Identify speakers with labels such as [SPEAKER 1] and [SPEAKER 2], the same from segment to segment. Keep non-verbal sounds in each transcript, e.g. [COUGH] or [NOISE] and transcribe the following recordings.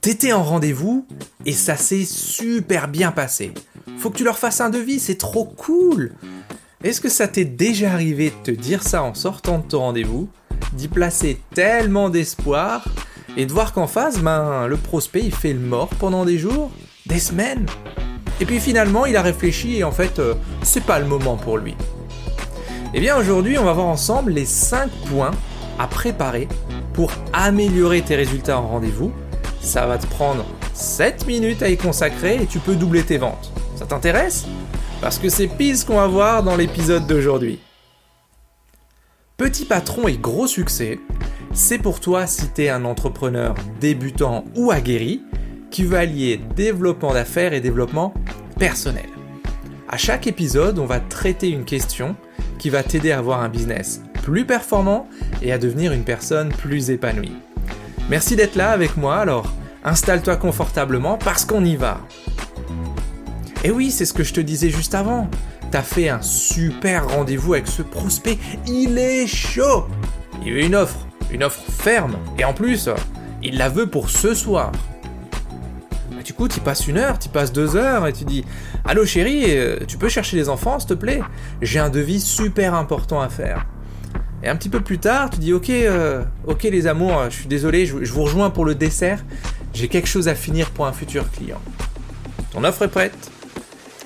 [SPEAKER 1] T'étais en rendez-vous et ça s'est super bien passé. Faut que tu leur fasses un devis, c'est trop cool. Est-ce que ça t'est déjà arrivé de te dire ça en sortant de ton rendez-vous, d'y placer tellement d'espoir et de voir qu'en face, ben, le prospect il fait le mort pendant des jours, des semaines? Et puis finalement, il a réfléchi et en fait, euh, c'est pas le moment pour lui. Eh bien aujourd'hui, on va voir ensemble les 5 points à préparer pour améliorer tes résultats en rendez-vous. Ça va te prendre 7 minutes à y consacrer et tu peux doubler tes ventes. Ça t'intéresse? Parce que c'est pile ce qu'on va voir dans l'épisode d'aujourd'hui. Petit patron et gros succès, c'est pour toi si tu un entrepreneur débutant ou aguerri qui veut allier développement d'affaires et développement personnel. À chaque épisode, on va traiter une question qui va t'aider à avoir un business plus performant et à devenir une personne plus épanouie. Merci d'être là avec moi, alors installe-toi confortablement parce qu'on y va. Et oui, c'est ce que je te disais juste avant. T'as fait un super rendez-vous avec ce prospect, il est chaud Il veut une offre, une offre ferme, et en plus, il la veut pour ce soir. du coup, tu passes une heure, tu passes deux heures, et tu dis Allô chérie, euh, tu peux chercher les enfants, s'il te plaît? J'ai un devis super important à faire. Et un petit peu plus tard, tu dis ok, euh, ok les amours, je suis désolé, je, vous rejoins pour le dessert. J'ai quelque chose à finir pour un futur client. Ton offre est prête.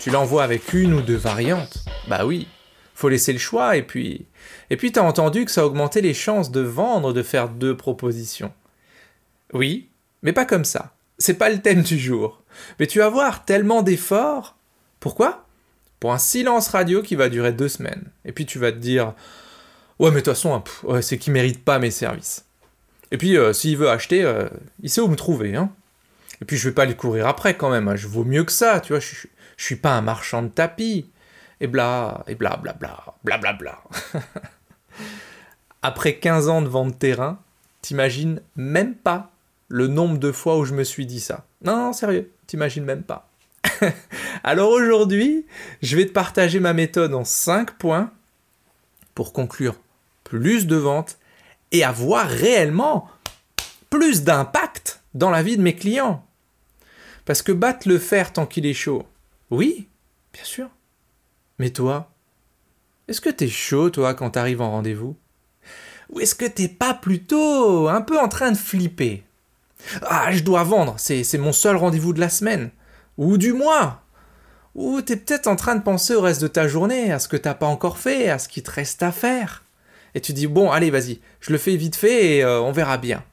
[SPEAKER 1] Tu l'envoies avec une ou deux variantes. Bah oui, faut laisser le choix et puis et puis t'as entendu que ça augmentait les chances de vendre de faire deux propositions. Oui, mais pas comme ça. C'est pas le thème du jour. Mais tu vas voir tellement d'efforts pourquoi? Pour un silence radio qui va durer deux semaines. Et puis tu vas te dire Ouais, mais de toute façon, c'est qu'il mérite pas mes services. Et puis, euh, s'il veut acheter, euh, il sait où me trouver. Hein. Et puis, je vais pas lui courir après quand même. Hein. Je vaux mieux que ça, tu vois. Je, suis pas un marchand de tapis. Et bla, et bla, bla, bla, bla, bla, bla. [LAUGHS] Après 15 ans de vente terrain, t'imagines même pas le nombre de fois où je me suis dit ça. Non, non sérieux, t'imagines même pas. [LAUGHS] Alors aujourd'hui, je vais te partager ma méthode en 5 points pour conclure plus de ventes et avoir réellement plus d'impact dans la vie de mes clients. Parce que battre le fer tant qu'il est chaud, oui, bien sûr. Mais toi, est-ce que t'es chaud, toi, quand t'arrives en rendez-vous? Ou est-ce que t'es pas plutôt un peu en train de flipper? Ah, je dois vendre, c'est mon seul rendez-vous de la semaine. Ou du mois. Ou t'es peut-être en train de penser au reste de ta journée, à ce que t'as pas encore fait, à ce qui te reste à faire. Et tu dis, bon, allez, vas-y, je le fais vite fait et euh, on verra bien.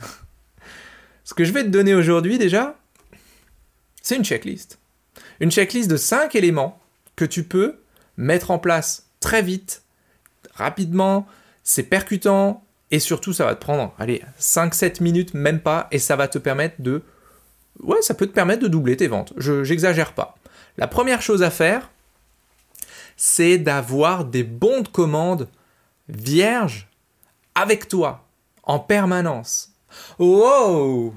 [SPEAKER 1] [LAUGHS] ce que je vais te donner aujourd'hui déjà, c'est une checklist. Une checklist de 5 éléments que tu peux mettre en place très vite, rapidement, c'est percutant et surtout ça va te prendre, allez, 5-7 minutes, même pas, et ça va te permettre de ouais, ça peut te permettre de doubler tes ventes. Je j'exagère pas. La première chose à faire, c'est d'avoir des bons de commande vierges avec toi en permanence. Wow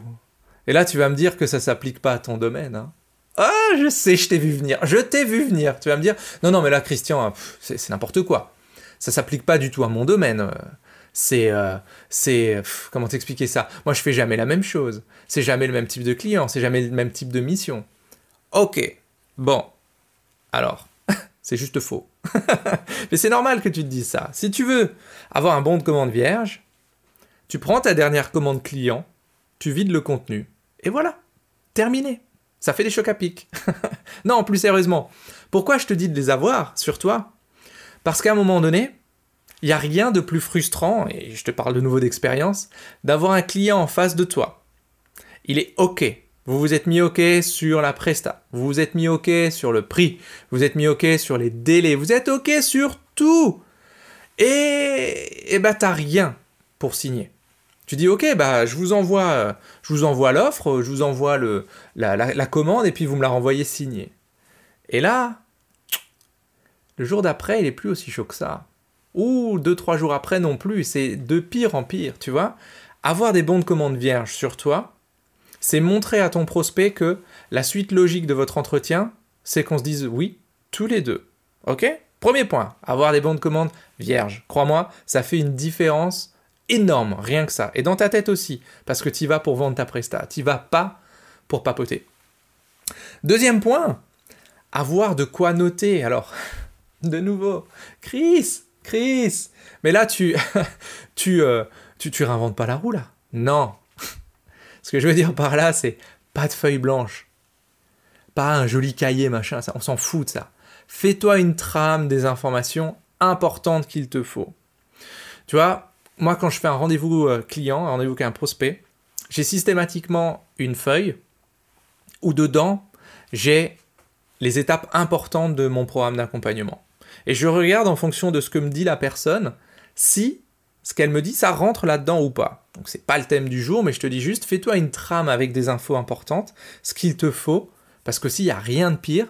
[SPEAKER 1] Et là, tu vas me dire que ça s'applique pas à ton domaine. Hein. Ah, je sais, je t'ai vu venir. Je t'ai vu venir. Tu vas me dire, non, non, mais là, Christian, c'est n'importe quoi. Ça s'applique pas du tout à mon domaine c'est euh, c'est comment t'expliquer ça? Moi, je fais jamais la même chose. C'est jamais le même type de client, c'est jamais le même type de mission. Ok, bon, alors, [LAUGHS] c'est juste faux. [LAUGHS] Mais c'est normal que tu te dises ça. Si tu veux avoir un bon de commande vierge, tu prends ta dernière commande client, tu vides le contenu, et voilà, terminé. Ça fait des chocs à pic. [LAUGHS] non, plus sérieusement, pourquoi je te dis de les avoir sur toi? Parce qu'à un moment donné, il n'y a rien de plus frustrant, et je te parle de nouveau d'expérience, d'avoir un client en face de toi. Il est OK. Vous vous êtes mis OK sur la presta. Vous vous êtes mis OK sur le prix. Vous êtes mis OK sur les délais. Vous êtes OK sur tout. Et, et bah, t'as rien pour signer. Tu dis ok, bah je vous envoie, je vous envoie l'offre, je vous envoie la, commande et puis vous me la renvoyez signée. Et là, le jour d'après, il est plus aussi chaud que ça ou deux, trois jours après non plus, c'est de pire en pire, tu vois. Avoir des bons de commande vierges sur toi, c'est montrer à ton prospect que la suite logique de votre entretien, c'est qu'on se dise oui, tous les deux. Ok? Premier point, avoir des bons de commande vierges. Crois-moi, ça fait une différence énorme, rien que ça. Et dans ta tête aussi, parce que tu vas pour vendre ta presta, tu vas pas pour papoter. Deuxième point, avoir de quoi noter. Alors, [LAUGHS] de nouveau, Chris, Chris, mais là tu, [LAUGHS] tu, euh, tu, tu réinventes pas la roue là. Non. Ce que je veux dire par là, c'est pas de feuille blanche, pas un joli cahier machin, on s'en fout de ça. Fais-toi une trame des informations importantes qu'il te faut. Tu vois, moi quand je fais un rendez-vous euh, client, un rendez-vous avec un prospect, j'ai systématiquement une feuille où dedans j'ai les étapes importantes de mon programme d'accompagnement. Et je regarde en fonction de ce que me dit la personne si ce qu'elle me dit ça rentre là-dedans ou pas. Donc c'est pas le thème du jour, mais je te dis juste fais-toi une trame avec des infos importantes, ce qu'il te faut, parce que s'il n'y a rien de pire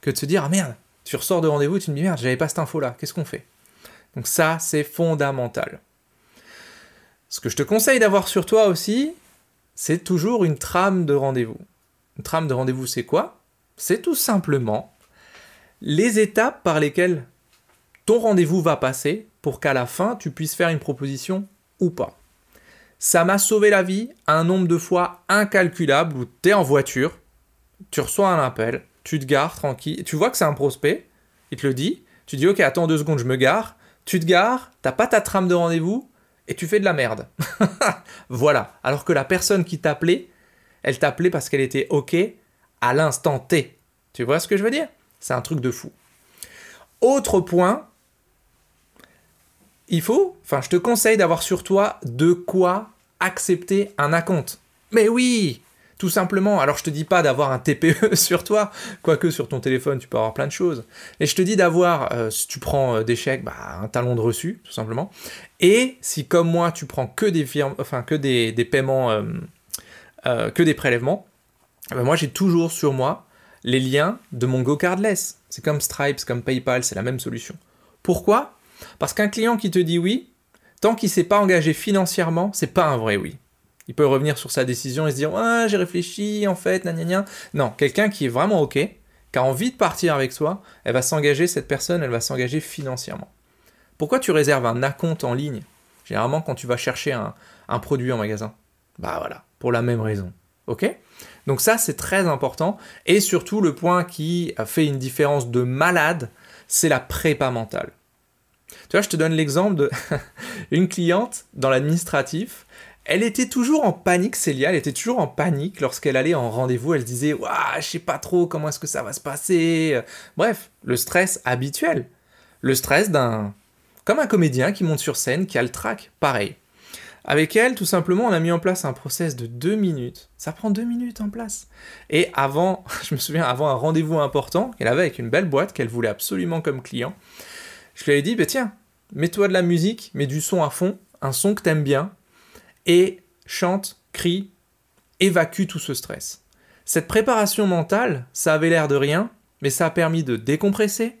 [SPEAKER 1] que de se dire ah merde, tu ressors de rendez-vous tu me dis merde, j'avais pas cette info là, qu'est-ce qu'on fait? Donc ça c'est fondamental. Ce que je te conseille d'avoir sur toi aussi, c'est toujours une trame de rendez-vous. Une trame de rendez-vous, c'est quoi? C'est tout simplement les étapes par lesquelles ton rendez-vous va passer pour qu'à la fin, tu puisses faire une proposition ou pas. Ça m'a sauvé la vie un nombre de fois incalculable où tu es en voiture, tu reçois un appel, tu te gares tranquille, tu vois que c'est un prospect, il te le dit, tu dis ok attends deux secondes je me gare, tu te gares, t'as pas ta trame de rendez-vous et tu fais de la merde. [LAUGHS] voilà. Alors que la personne qui t'appelait, elle t'appelait parce qu'elle était ok à l'instant T. Tu vois ce que je veux dire? C'est un truc de fou. Autre point, il faut, enfin je te conseille d'avoir sur toi de quoi accepter un acompte. Mais oui, tout simplement. Alors je te dis pas d'avoir un TPE [LAUGHS] sur toi, quoique sur ton téléphone tu peux avoir plein de choses. Et je te dis d'avoir, euh, si tu prends euh, des chèques, bah, un talon de reçu, tout simplement. Et si comme moi tu prends que des firmes, enfin que des, paiements, euh, que des prélèvements, bah, moi j'ai toujours sur moi les liens de mon GoCardless. C'est comme Stripe, comme PayPal, c'est la même solution. Pourquoi? Parce qu'un client qui te dit oui, tant qu'il s'est pas engagé financièrement, c'est pas un vrai oui. Il peut revenir sur sa décision et se dire ah j'ai réfléchi en fait, gna, Non, quelqu'un qui est vraiment ok, qui a envie de partir avec soi, elle va s'engager, cette personne, elle va s'engager financièrement. Pourquoi tu réserves un acompte en ligne Généralement quand tu vas chercher un, produit en magasin? Bah voilà, pour la même raison. Ok? Donc ça c'est très important. Et surtout le point qui fait une différence de malade, c'est la prépa mentale. Tu vois, je te donne l'exemple de [LAUGHS] une cliente dans l'administratif. Elle était toujours en panique, Célia, elle était toujours en panique lorsqu'elle allait en rendez-vous. Elle disait, Ouah, je sais pas trop comment est-ce que ça va se passer. Bref, le stress habituel. Le stress d'un. Comme un comédien qui monte sur scène, qui a le trac, pareil. Avec elle, tout simplement, on a mis en place un process de deux minutes. Ça prend deux minutes en place. Et avant, [LAUGHS] je me souviens, avant un rendez-vous important qu'elle avait avec une belle boîte qu'elle voulait absolument comme client, je lui ai dit, bah, tiens, mets-toi de la musique, mets du son à fond, un son que t'aimes bien, et chante, crie, évacue tout ce stress. Cette préparation mentale, ça avait l'air de rien, mais ça a permis de décompresser,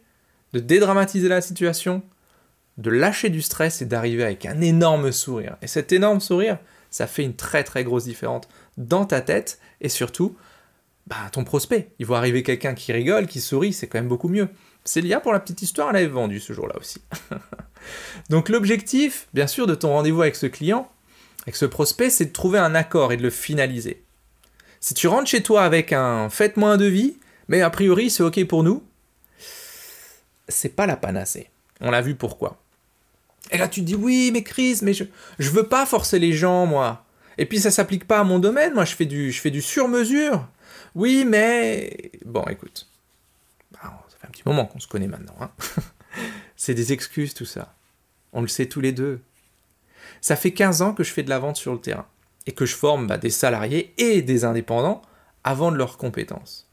[SPEAKER 1] de dédramatiser la situation, de lâcher du stress et d'arriver avec un énorme sourire. Et cet énorme sourire, ça fait une très très grosse différence dans ta tête et surtout, bah, ton prospect. Il voit arriver quelqu'un qui rigole, qui sourit, c'est quand même beaucoup mieux. Célia, pour la petite histoire, elle avait vendu ce jour-là aussi. [LAUGHS] Donc l'objectif, bien sûr, de ton rendez-vous avec ce client, avec ce prospect, c'est de trouver un accord et de le finaliser. Si tu rentres chez toi avec un faites-moi un devis, mais a priori c'est ok pour nous, c'est pas la panacée. On l'a vu pourquoi. Et là tu te dis oui mais Chris, mais je, je veux pas forcer les gens moi. Et puis ça s'applique pas à mon domaine, moi je fais du, je fais du sur-mesure. Oui mais... Bon écoute, bah, ça fait un petit moment qu'on se connaît maintenant. Hein. [LAUGHS] c'est des excuses tout ça. On le sait tous les deux. Ça fait 15 ans que je fais de la vente sur le terrain et que je forme bah, des salariés et des indépendants avant de leurs compétences.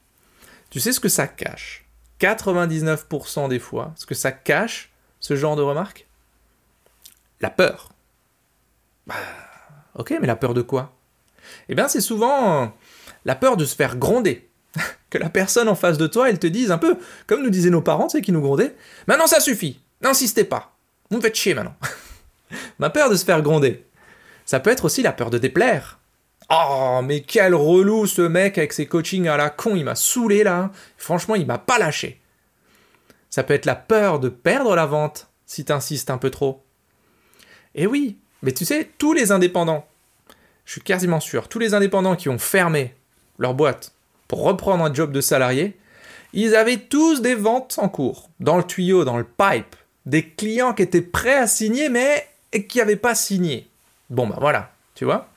[SPEAKER 1] Tu sais ce que ça cache? 99% des fois, ce que ça cache, ce genre de remarques? La peur. Bah, ok, mais la peur de quoi? Eh bien, c'est souvent la peur de se faire gronder. Que la personne en face de toi, elle te dise un peu, comme nous disaient nos parents, sais, qui nous grondaient, maintenant ça suffit, n'insistez pas, vous me faites chier maintenant. [LAUGHS] Ma peur de se faire gronder. Ça peut être aussi la peur de déplaire. Oh, mais quel relou ce mec avec ses coachings à la con, il m'a saoulé là. Franchement, il m'a pas lâché. Ça peut être la peur de perdre la vente si t'insistes un peu trop. Et oui, Mais tu sais, tous les indépendants, je suis quasiment sûr, tous les indépendants qui ont fermé leur boîte reprendre un job de salarié, ils avaient tous des ventes en cours, dans le tuyau, dans le pipe, des clients qui étaient prêts à signer mais qui n'avaient pas signé. Bon ben voilà, tu vois.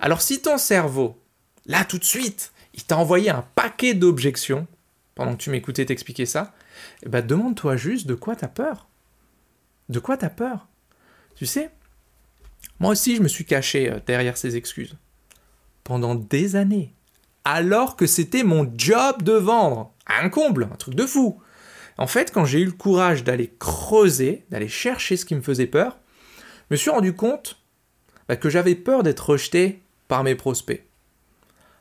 [SPEAKER 1] Alors si ton cerveau, là tout de suite, il t'a envoyé un paquet d'objections, pendant que tu m'écoutais t'expliquer ça, eh ben demande-toi juste de quoi t'as peur. De quoi t'as peur Tu sais, moi aussi je me suis caché euh, derrière ces excuses. Pendant des années. Alors que c'était mon job de vendre. Un comble, un truc de fou. En fait, quand j'ai eu le courage d'aller creuser, d'aller chercher ce qui me faisait peur, je me suis rendu compte bah, que j'avais peur d'être rejeté par mes prospects,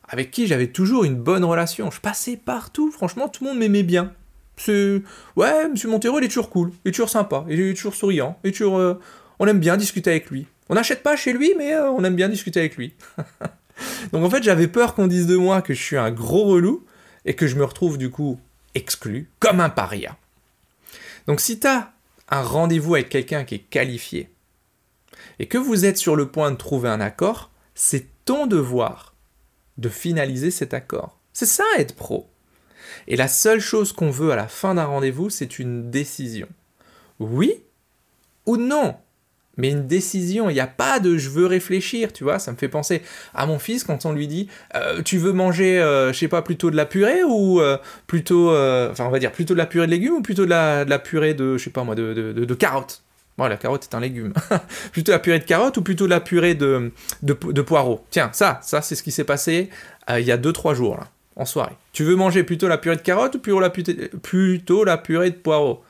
[SPEAKER 1] avec qui j'avais toujours une bonne relation. Je passais partout, franchement, tout le monde m'aimait bien. Ouais, Monsieur Montero, il est toujours cool, il est toujours sympa, il est toujours souriant, il. Euh, on aime bien discuter avec lui. On n'achète pas chez lui, mais euh, on aime bien discuter avec lui. [LAUGHS] Donc en fait, j'avais peur qu'on dise de moi que je suis un gros relou et que je me retrouve du coup exclu, comme un paria. Donc si tu as un rendez-vous avec quelqu'un qui est qualifié et que vous êtes sur le point de trouver un accord, c'est ton devoir de finaliser cet accord. C'est ça être pro. Et la seule chose qu'on veut à la fin d'un rendez-vous, c'est une décision. Oui ou non? Mais une décision, il n'y a pas de je veux réfléchir, tu vois, ça me fait penser à mon fils quand on lui dit euh, tu veux manger, euh, je sais pas, plutôt de la purée ou euh, plutôt, enfin on va dire plutôt de la purée de légumes ou plutôt de la, purée de, je sais pas moi, de, carottes? Bon, la carotte est un légume. [LAUGHS] plutôt la purée de carottes ou plutôt la purée de, de, poireaux? Tiens, ça, ça c'est ce qui s'est passé il y a 2-3 jours là, en soirée. Tu veux manger plutôt la purée de carottes ou plutôt la, plutôt la purée de poireaux?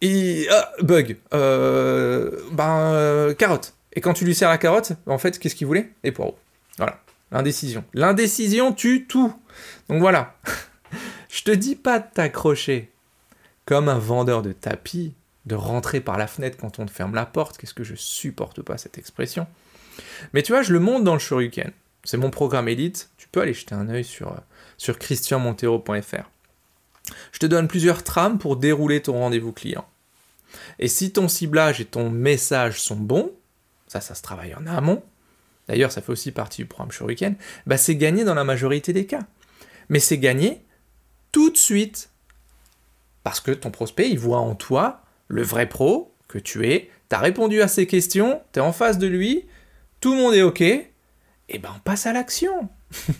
[SPEAKER 1] Et ah, bug, euh, ben euh, carotte. Et quand tu lui sers la carotte, en fait, qu'est-ce qu'il voulait? Les poireaux. Voilà, l'indécision. L'indécision tue tout. Donc voilà, [LAUGHS] je te dis pas de t'accrocher comme un vendeur de tapis, de rentrer par la fenêtre quand on te ferme la porte. Qu'est-ce que je supporte pas cette expression. Mais tu vois, je le monte dans le Shoryuken. C'est mon programme élite. Tu peux aller jeter un œil sur, euh, sur christianmontero.fr. Je te donne plusieurs trames pour dérouler ton rendez-vous client. Et si ton ciblage et ton message sont bons, ça, ça se travaille en amont, d'ailleurs ça fait aussi partie du programme Shuriken, bah c'est gagné dans la majorité des cas. Mais c'est gagné tout de suite. Parce que ton prospect, il voit en toi le vrai pro que tu es, tu répondu à ses questions, tu es en face de lui, tout le monde est OK, et ben on passe à l'action.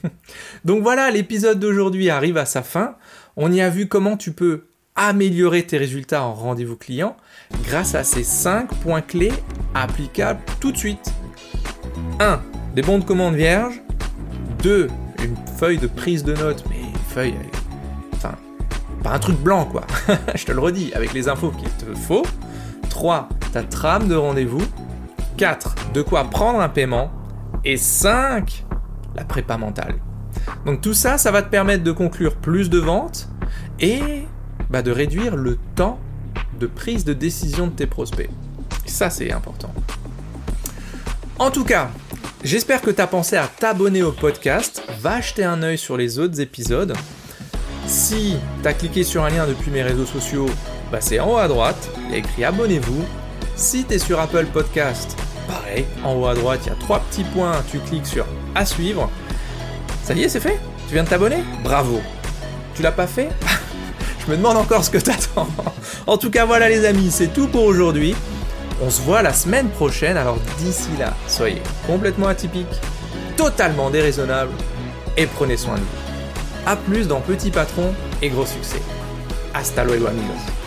[SPEAKER 1] [LAUGHS] Donc voilà, l'épisode d'aujourd'hui arrive à sa fin. On y a vu comment tu peux améliorer tes résultats en rendez-vous client grâce à ces 5 points clés applicables tout de suite. 1. Des bons de commande vierges. 2. Une feuille de prise de notes, mais une feuille, enfin, pas un truc blanc quoi. [LAUGHS] Je te le redis, avec les infos qu'il te faut. 3. Ta trame de rendez-vous. 4. De quoi prendre un paiement. Et 5. La prépa mentale. Donc tout ça, ça va te permettre de conclure plus de ventes et bah, de réduire le temps de prise de décision de tes prospects. Ça, c'est important. En tout cas, j'espère que tu as pensé à t'abonner au podcast. Va jeter un œil sur les autres épisodes. Si tu as cliqué sur un lien depuis mes réseaux sociaux, bah c'est en haut à droite, il y écrit abonnez-vous. Si tu es sur Apple Podcast, pareil, en haut à droite, il y a trois petits points, tu cliques sur à suivre. Ça y est, c'est fait Tu viens de t'abonner Bravo Tu l'as pas fait [LAUGHS] Je me demande encore ce que t'attends. en tout cas, voilà les amis, c'est tout pour aujourd'hui. On se voit la semaine prochaine, alors d'ici là, soyez complètement atypiques, totalement déraisonnables et prenez soin de vous. A plus dans Petit Patron et Gros Succès. Hasta luego amigos.